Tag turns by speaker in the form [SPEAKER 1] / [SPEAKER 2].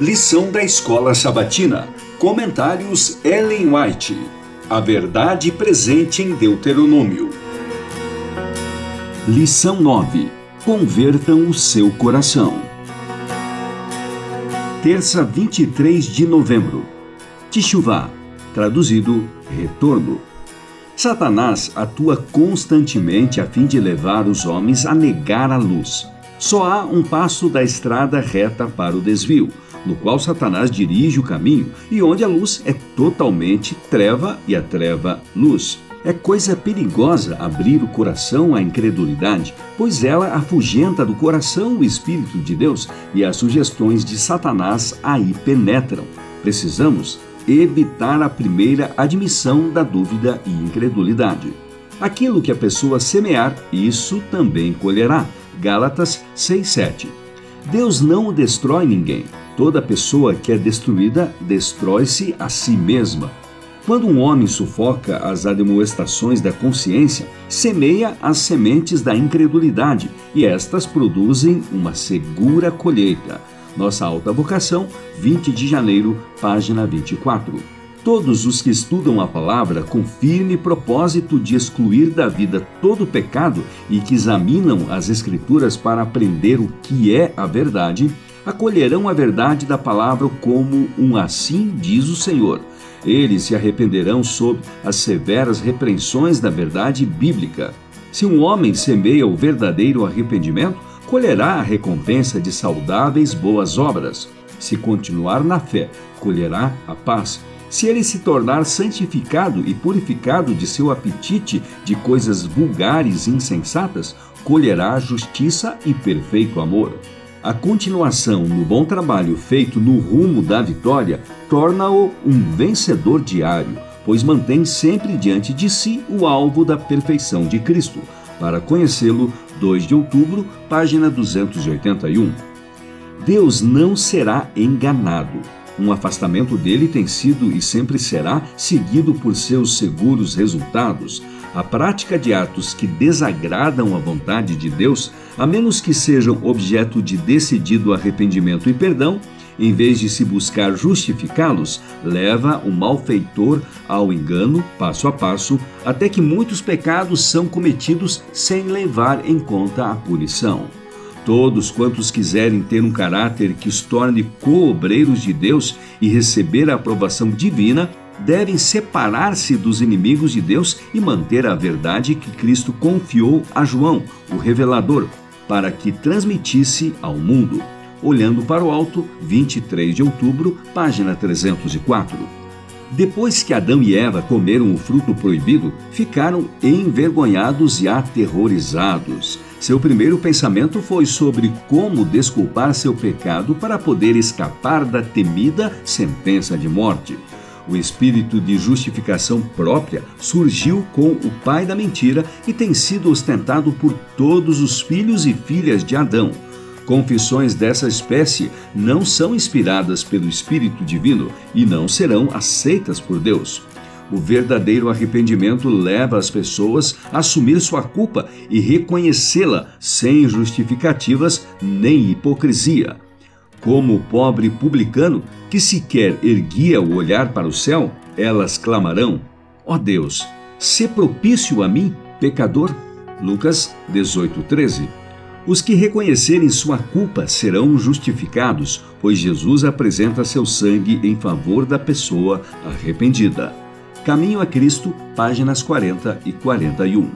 [SPEAKER 1] Lição da Escola Sabatina. Comentários Ellen White. A verdade presente em Deuteronômio. Lição 9. Convertam o seu coração. Terça 23 de novembro. Tishuvá. Traduzido: Retorno. Satanás atua constantemente a fim de levar os homens a negar a luz. Só há um passo da estrada reta para o desvio no qual Satanás dirige o caminho e onde a luz é totalmente treva e a treva luz. É coisa perigosa abrir o coração à incredulidade, pois ela afugenta do coração o Espírito de Deus e as sugestões de Satanás aí penetram. Precisamos evitar a primeira admissão da dúvida e incredulidade. Aquilo que a pessoa semear, isso também colherá. Gálatas 6:7. Deus não destrói ninguém. Toda pessoa que é destruída destrói-se a si mesma. Quando um homem sufoca as admoestações da consciência, semeia as sementes da incredulidade e estas produzem uma segura colheita. Nossa alta vocação, 20 de janeiro, página 24. Todos os que estudam a palavra com firme propósito de excluir da vida todo pecado e que examinam as Escrituras para aprender o que é a verdade, acolherão a verdade da palavra como um assim diz o Senhor. Eles se arrependerão sob as severas repreensões da verdade bíblica. Se um homem semeia o verdadeiro arrependimento, colherá a recompensa de saudáveis boas obras. Se continuar na fé, colherá a paz. Se ele se tornar santificado e purificado de seu apetite de coisas vulgares e insensatas, colherá justiça e perfeito amor. A continuação no bom trabalho feito no rumo da vitória torna-o um vencedor diário, pois mantém sempre diante de si o alvo da perfeição de Cristo. Para conhecê-lo, 2 de outubro, página 281. Deus não será enganado. Um afastamento dele tem sido e sempre será seguido por seus seguros resultados. A prática de atos que desagradam a vontade de Deus, a menos que sejam objeto de decidido arrependimento e perdão, em vez de se buscar justificá-los, leva o malfeitor ao engano, passo a passo, até que muitos pecados são cometidos sem levar em conta a punição. Todos quantos quiserem ter um caráter que os torne co-obreiros de Deus e receber a aprovação divina, devem separar-se dos inimigos de Deus e manter a verdade que Cristo confiou a João, o revelador, para que transmitisse ao mundo. Olhando para o alto, 23 de outubro, página 304. Depois que Adão e Eva comeram o fruto proibido, ficaram envergonhados e aterrorizados. Seu primeiro pensamento foi sobre como desculpar seu pecado para poder escapar da temida sentença de morte. O espírito de justificação própria surgiu com o pai da mentira e tem sido ostentado por todos os filhos e filhas de Adão. Confissões dessa espécie não são inspiradas pelo Espírito Divino e não serão aceitas por Deus. O verdadeiro arrependimento leva as pessoas a assumir sua culpa e reconhecê-la sem justificativas nem hipocrisia. Como o pobre publicano que sequer erguia o olhar para o céu, elas clamarão: Ó oh Deus, se propício a mim, pecador. Lucas 18:13. Os que reconhecerem sua culpa serão justificados, pois Jesus apresenta seu sangue em favor da pessoa arrependida. Caminho a Cristo, páginas 40 e 41.